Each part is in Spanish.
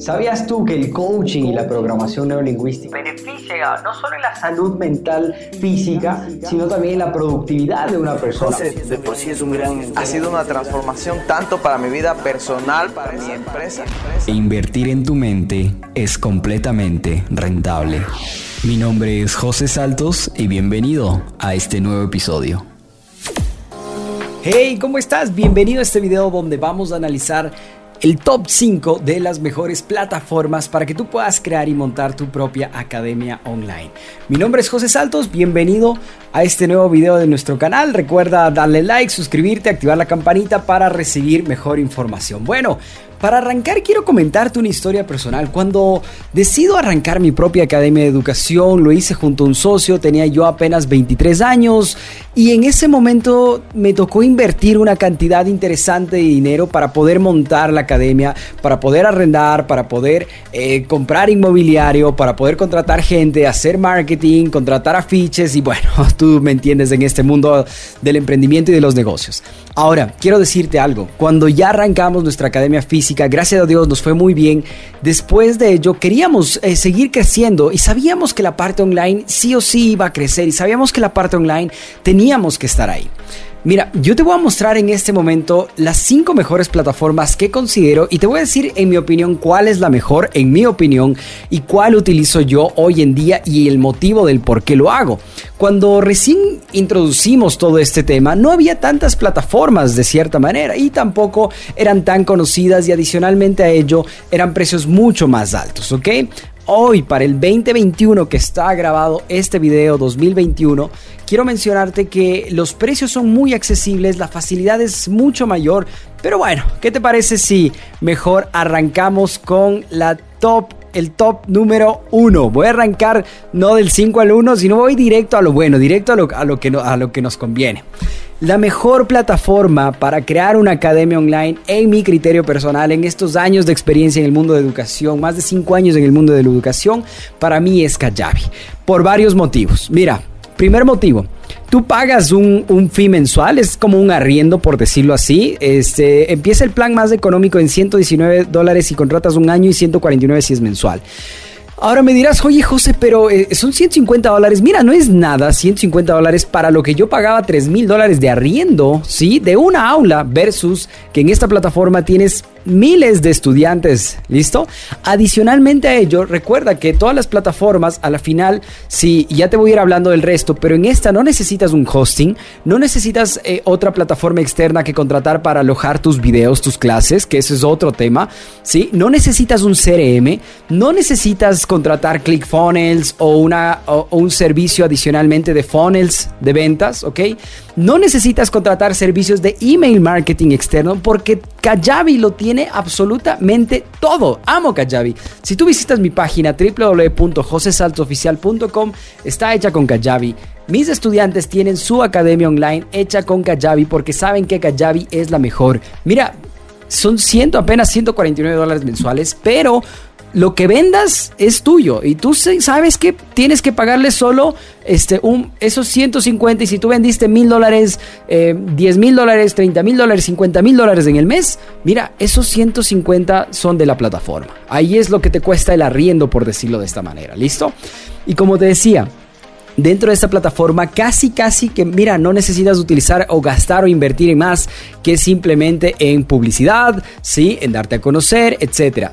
¿Sabías tú que el coaching y la programación neurolingüística beneficia no solo en la salud mental física, sino también en la productividad de una persona? de por sí es un gran... Ha sido una transformación tanto para mi vida personal, para mi empresa. Invertir en tu mente es completamente rentable. Mi nombre es José Saltos y bienvenido a este nuevo episodio. Hey, ¿cómo estás? Bienvenido a este video donde vamos a analizar el top 5 de las mejores plataformas para que tú puedas crear y montar tu propia academia online. Mi nombre es José Saltos, bienvenido a este nuevo video de nuestro canal. Recuerda darle like, suscribirte, activar la campanita para recibir mejor información. Bueno, para arrancar quiero comentarte una historia personal. Cuando decido arrancar mi propia academia de educación, lo hice junto a un socio, tenía yo apenas 23 años y en ese momento me tocó invertir una cantidad interesante de dinero para poder montar la academia, para poder arrendar, para poder eh, comprar inmobiliario, para poder contratar gente, hacer marketing, contratar afiches y bueno, tú me entiendes en este mundo del emprendimiento y de los negocios. Ahora, quiero decirte algo, cuando ya arrancamos nuestra academia física, gracias a Dios nos fue muy bien, después de ello queríamos eh, seguir creciendo y sabíamos que la parte online sí o sí iba a crecer y sabíamos que la parte online teníamos que estar ahí. Mira, yo te voy a mostrar en este momento las cinco mejores plataformas que considero y te voy a decir en mi opinión cuál es la mejor en mi opinión y cuál utilizo yo hoy en día y el motivo del por qué lo hago. Cuando recién introducimos todo este tema no había tantas plataformas de cierta manera y tampoco eran tan conocidas y adicionalmente a ello eran precios mucho más altos, ¿ok? Hoy, para el 2021 que está grabado este video 2021, quiero mencionarte que los precios son muy accesibles, la facilidad es mucho mayor, pero bueno, ¿qué te parece si mejor arrancamos con la top el top número uno. Voy a arrancar no del 5 al 1, sino voy directo a lo bueno, directo a lo, a lo, que, a lo que nos conviene. La mejor plataforma para crear una academia online, en mi criterio personal, en estos años de experiencia en el mundo de educación, más de 5 años en el mundo de la educación, para mí es Kajabi. Por varios motivos. Mira, primer motivo, tú pagas un, un, fee mensual, es como un arriendo, por decirlo así. Este, empieza el plan más económico en 119 dólares si contratas un año y 149 si es mensual. Ahora me dirás, oye José, pero eh, son 150 dólares. Mira, no es nada, 150 dólares para lo que yo pagaba 3 mil dólares de arriendo, ¿sí? De una aula versus que en esta plataforma tienes miles de estudiantes, ¿listo? Adicionalmente a ello, recuerda que todas las plataformas, a la final, sí, ya te voy a ir hablando del resto, pero en esta no necesitas un hosting, no necesitas eh, otra plataforma externa que contratar para alojar tus videos, tus clases, que ese es otro tema, ¿sí? No necesitas un CRM, no necesitas contratar ClickFunnels o, una, o un servicio adicionalmente de funnels de ventas, ¿ok? No necesitas contratar servicios de email marketing externo porque Kajabi lo tiene absolutamente todo. Amo Kajabi. Si tú visitas mi página www.josesaltoficial.com, está hecha con Kajabi. Mis estudiantes tienen su academia online hecha con Kajabi porque saben que Kajabi es la mejor. Mira, son ciento, apenas 149 dólares mensuales, pero lo que vendas es tuyo y tú sabes que tienes que pagarle solo este, un, esos 150 y si tú vendiste mil dólares, 10 mil dólares, 30 mil dólares, 50 mil dólares en el mes, mira, esos 150 son de la plataforma. Ahí es lo que te cuesta el arriendo, por decirlo de esta manera, ¿listo? Y como te decía, dentro de esta plataforma casi casi que mira no necesitas utilizar o gastar o invertir en más que simplemente en publicidad sí en darte a conocer etcétera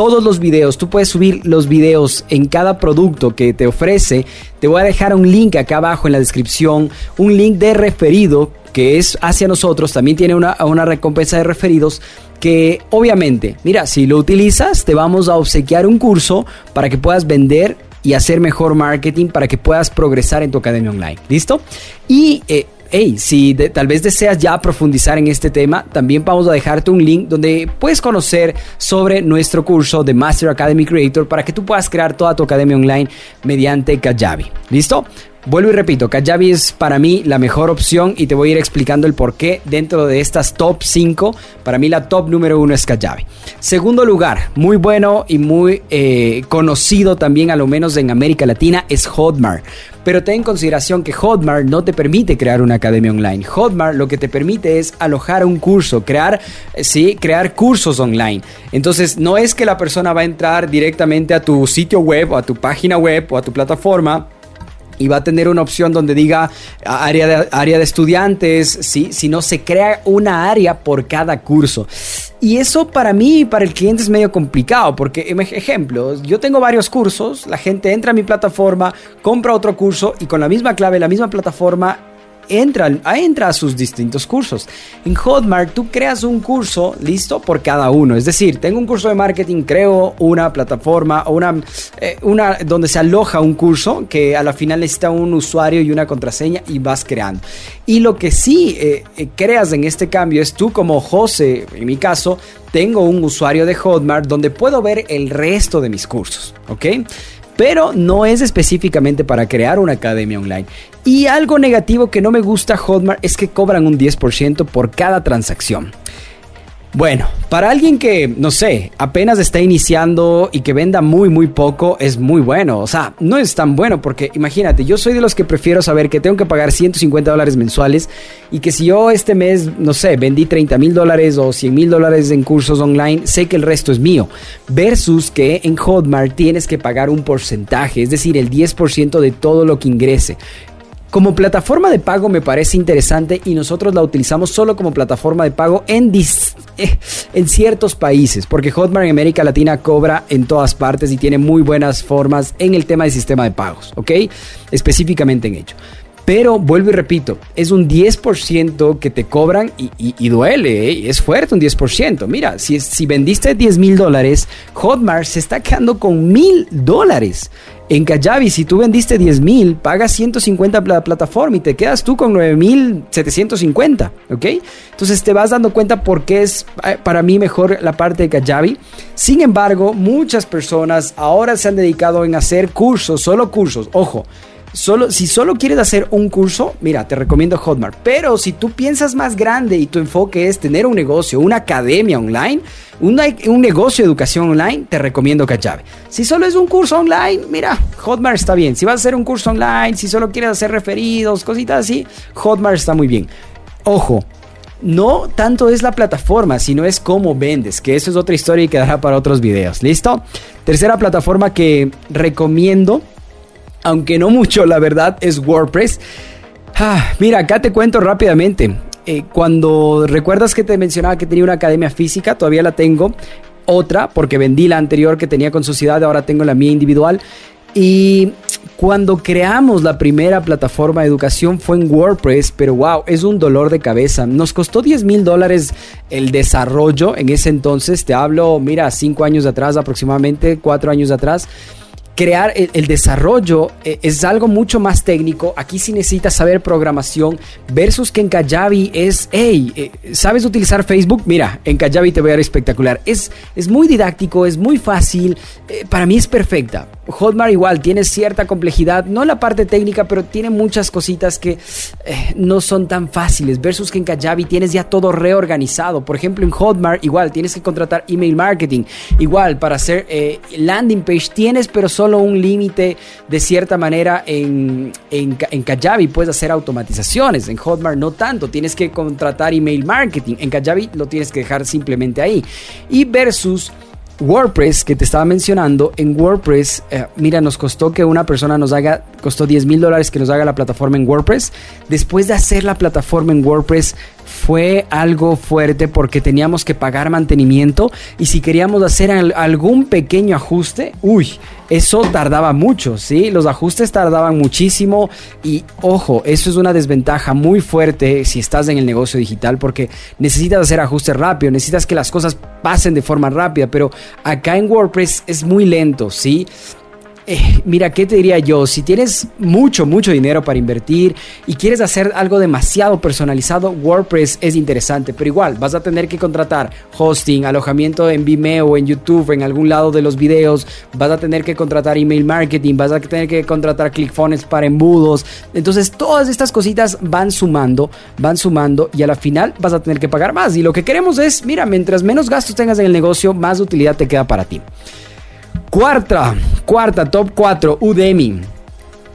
todos los videos, tú puedes subir los videos en cada producto que te ofrece. Te voy a dejar un link acá abajo en la descripción, un link de referido que es hacia nosotros, también tiene una, una recompensa de referidos que obviamente, mira, si lo utilizas, te vamos a obsequiar un curso para que puedas vender y hacer mejor marketing para que puedas progresar en tu academia online. ¿Listo? Y eh, hey, si tal vez deseas ya profundizar en este tema, también vamos a dejarte un link donde puedes conocer sobre nuestro curso de Master Academy Creator para que tú puedas crear toda tu academia online mediante Kajabi. ¿Listo? Vuelvo y repito, Kajabi es para mí la mejor opción y te voy a ir explicando el por qué dentro de estas top 5. Para mí la top número 1 es Kajabi. Segundo lugar, muy bueno y muy eh, conocido también, a lo menos en América Latina, es Hotmart. Pero ten en consideración que Hotmart no te permite crear una academia online. Hotmart lo que te permite es alojar un curso, crear, eh, sí, crear cursos online. Entonces, no es que la persona va a entrar directamente a tu sitio web o a tu página web o a tu plataforma y va a tener una opción donde diga área de, área de estudiantes, ¿sí? si no se crea una área por cada curso. Y eso para mí y para el cliente es medio complicado, porque ejemplo, yo tengo varios cursos, la gente entra a mi plataforma, compra otro curso y con la misma clave, la misma plataforma, entra, entra a sus distintos cursos. En Hotmart tú creas un curso listo por cada uno. Es decir, tengo un curso de marketing, creo una plataforma o una, eh, donde se aloja un curso que a la final necesita un usuario y una contraseña y vas creando. Y lo que sí eh, eh, creas en este cambio es tú como José, en mi caso, tengo un usuario de Hotmart donde puedo ver el resto de mis cursos, ¿ok? Pero no es específicamente para crear una academia online. Y algo negativo que no me gusta Hotmart es que cobran un 10% por cada transacción. Bueno, para alguien que, no sé, apenas está iniciando y que venda muy, muy poco, es muy bueno. O sea, no es tan bueno porque imagínate, yo soy de los que prefiero saber que tengo que pagar 150 dólares mensuales y que si yo este mes, no sé, vendí 30 mil dólares o 100 mil dólares en cursos online, sé que el resto es mío. Versus que en Hotmart tienes que pagar un porcentaje, es decir, el 10% de todo lo que ingrese. Como plataforma de pago me parece interesante y nosotros la utilizamos solo como plataforma de pago en, eh, en ciertos países, porque Hotmart en América Latina cobra en todas partes y tiene muy buenas formas en el tema del sistema de pagos, ¿ok? Específicamente en ello. Pero vuelvo y repito, es un 10% que te cobran y, duele, ¿eh? es fuerte un 10%. Mira, si, si vendiste 10 mil dólares, Hotmart se está quedando con mil dólares. En Kajabi, si tú vendiste 10 mil, pagas 150 la plataforma y te quedas tú con 9 mil 750, ¿ok? Entonces te vas dando cuenta por qué es eh, para mí mejor la parte de Kajabi. Sin embargo, muchas personas ahora se han dedicado en hacer cursos, solo cursos. Ojo, Solo, si solo quieres hacer un curso, mira, te recomiendo Hotmart. Pero si tú piensas más grande y tu enfoque es tener un negocio, una academia online, un negocio de educación online, te recomiendo Kajabi. Si solo es un curso online, mira, Hotmart está bien. Si vas a hacer un curso online, si solo quieres hacer referidos, cositas así, Hotmart está muy bien. Ojo, no tanto es la plataforma, sino es cómo vendes, que eso es otra historia y quedará para otros videos. ¿Listo? Tercera plataforma que recomiendo aunque no mucho, la verdad, es WordPress. Ah, mira, acá te cuento rápidamente. Eh, cuando recuerdas que te mencionaba que tenía una academia física, todavía la tengo. Otra, porque vendí la anterior que tenía con sociedad, ahora tengo la mía individual. Y cuando creamos la primera plataforma de educación fue en WordPress, pero wow, es un dolor de cabeza. Nos costó 10 mil dólares el desarrollo en ese entonces. Te hablo, mira, 5 años atrás aproximadamente, 4 años atrás crear el, desarrollo eh, es algo mucho más técnico. Aquí sí necesitas saber programación versus que en Kajabi es, hey, eh, ¿sabes utilizar Facebook? Mira, en Kajabi te voy a dar espectacular. Es, es muy didáctico, es muy fácil. Eh, para mí es perfecta. Hotmart igual tiene cierta complejidad, no la parte técnica, pero tiene muchas cositas que no son tan fáciles. Versus que en Kajabi tienes ya todo reorganizado. Por ejemplo, en Hotmart igual tienes que contratar email marketing. Igual para hacer landing page tienes, pero solo un límite de cierta manera en, en, en Kajabi. Puedes hacer automatizaciones. En Hotmart no tanto. Tienes que contratar email marketing. En Kajabi lo tienes que dejar simplemente ahí. Y versus WordPress que te estaba mencionando, en WordPress, eh, mira, nos costó que una persona nos haga, costó 10 mil dólares que nos haga la plataforma en WordPress. Después de hacer la plataforma en WordPress, fue algo fuerte porque teníamos que pagar mantenimiento y si queríamos hacer algún pequeño ajuste, uy, eso tardaba mucho, ¿sí? Los ajustes tardaban muchísimo y ojo, eso es una desventaja muy fuerte si estás en el negocio digital porque necesitas hacer ajustes rápido, necesitas que las cosas pasen de forma rápida, pero acá en WordPress es muy lento, ¿sí? Eh, mira, ¿qué te diría yo? Si tienes mucho, mucho dinero para invertir y quieres hacer algo demasiado personalizado, WordPress es interesante, pero igual vas a tener que contratar hosting, alojamiento en Vimeo, en YouTube, en algún lado de los videos, vas a tener que contratar email marketing, vas a tener que contratar ClickFunnels para embudos. Entonces, todas estas cositas van sumando, van sumando y a la final vas a tener que pagar más. Y lo que queremos es, mira, mientras menos gastos tengas en el negocio, más utilidad te queda para ti. Cuarta, cuarta, top 4, Udemy.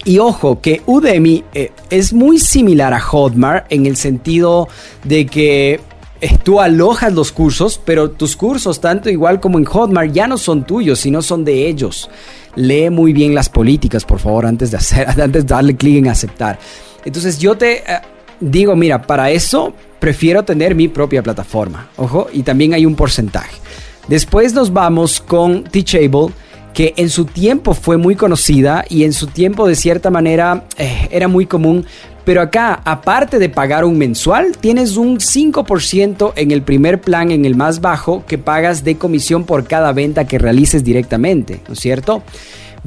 Y ojo, que Udemy eh, es muy similar a Hotmart en el sentido de que eh, tú alojas los cursos, pero tus cursos, tanto igual como en Hotmart, ya no son tuyos, sino son de ellos. Lee muy bien las políticas, por favor, antes de hacer, antes de darle clic en aceptar. Entonces yo te eh, digo, mira, para eso prefiero tener mi propia plataforma. Ojo, y también hay un porcentaje. Después nos vamos con Teachable que en su tiempo fue muy conocida y en su tiempo de cierta manera eh, era muy común. Pero acá, aparte de pagar un mensual, tienes un 5% en el primer plan, en el más bajo, que pagas de comisión por cada venta que realices directamente, ¿no es cierto?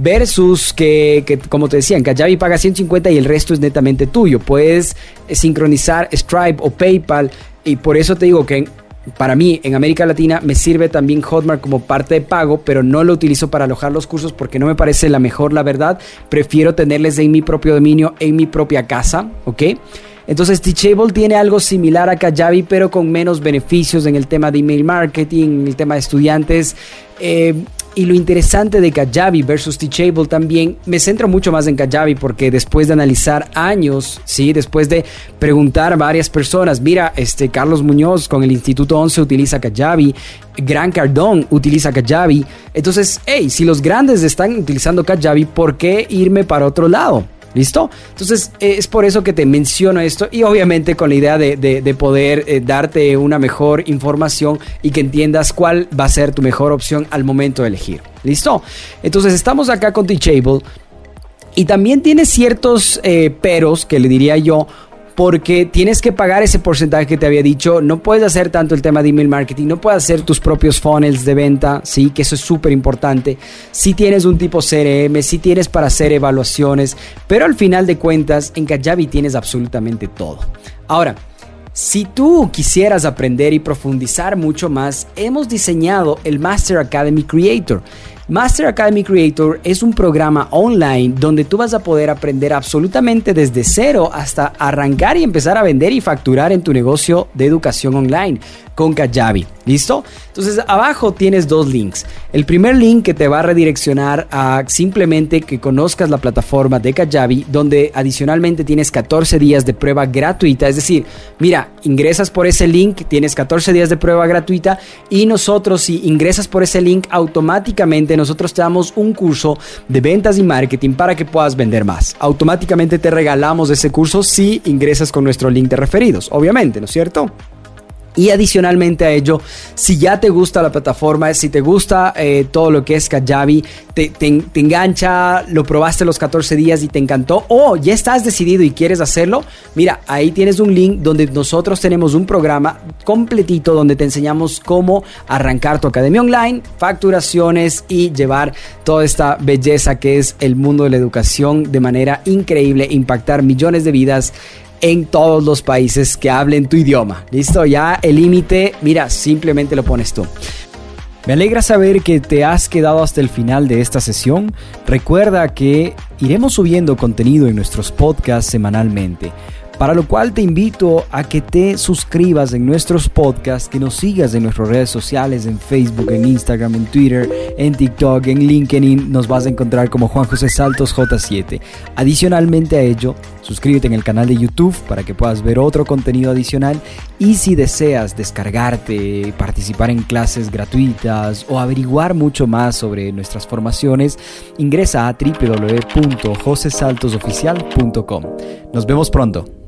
versus que, que, como te decía, en Kajabi pagas 150 y el resto es netamente tuyo. Puedes sincronizar Stripe o PayPal y por eso te digo que para mí en América Latina me sirve también Hotmart como parte de pago, pero no lo utilizo para alojar los cursos porque no me parece la mejor, la verdad. Prefiero tenerles en mi propio dominio, en mi propia casa, ¿ok? Entonces Teachable tiene algo similar a Kajabi, pero con menos beneficios en el tema de email marketing, en el tema de estudiantes. Eh, y lo interesante de Kajabi versus Teachable también, me centro mucho más en Kajabi porque después de analizar años, ¿sí? después de preguntar a varias personas, mira, este Carlos Muñoz con el Instituto 11 utiliza Kajabi, Gran Cardón utiliza Kajabi, entonces, hey, si los grandes están utilizando Kajabi, ¿por qué irme para otro lado? ¿Listo? Entonces eh, es por eso que te menciono esto y obviamente con la idea de, poder eh, darte una mejor información y que entiendas cuál va a ser tu mejor opción al momento de elegir. ¿Listo? Entonces estamos acá con Teachable y también tiene ciertos eh, peros que le diría yo porque tienes que pagar ese porcentaje que te había dicho. No puedes hacer tanto el tema de email marketing, no puedes hacer tus propios funnels de venta, sí, que eso es súper importante. Si tienes un tipo CRM, si tienes para hacer evaluaciones, pero al final de cuentas en Kajabi tienes absolutamente todo. Ahora, si tú quisieras aprender y profundizar mucho más, hemos diseñado el Master Academy Creator. Master Academy Creator es un programa online donde tú vas a poder aprender absolutamente desde cero hasta arrancar y empezar a vender y facturar en tu negocio de educación online con Kajabi. ¿Listo? Entonces abajo tienes dos links. El primer link que te va a redireccionar a simplemente que conozcas la plataforma de Kajabi, donde adicionalmente tienes 14 días de prueba gratuita. Es decir, mira, ingresas por ese link, tienes 14 días de prueba gratuita y nosotros si ingresas por ese link automáticamente nosotros te damos un curso de ventas y marketing para que puedas vender más. Automáticamente te regalamos ese curso si ingresas con nuestro link de referidos, obviamente, ¿no es cierto? Y adicionalmente a ello, si ya te gusta la plataforma, si te gusta eh, todo lo que es Kajabi, te, engancha, lo probaste los 14 días y te encantó, o ya estás decidido y quieres hacerlo, mira, ahí tienes un link donde nosotros tenemos un programa completito donde te enseñamos cómo arrancar tu academia online, facturaciones y llevar toda esta belleza que es el mundo de la educación de manera increíble, impactar millones de vidas en todos los países que hablen tu idioma. ¿Listo? Ya el límite, mira, simplemente lo pones tú. Me alegra saber que te has quedado hasta el final de esta sesión. Recuerda que iremos subiendo contenido en nuestros podcasts semanalmente para lo cual te invito a que te suscribas en nuestros podcasts, que nos sigas en nuestras redes sociales, en Facebook, en Instagram, en Twitter, en TikTok, en LinkedIn, nos vas a encontrar como Juan José Saltos J7. Adicionalmente a ello, suscríbete en el canal de YouTube para que puedas ver otro contenido adicional y si deseas descargarte, participar en clases gratuitas o averiguar mucho más sobre nuestras formaciones, ingresa a www.josesaltosoficial.com. Nos vemos pronto.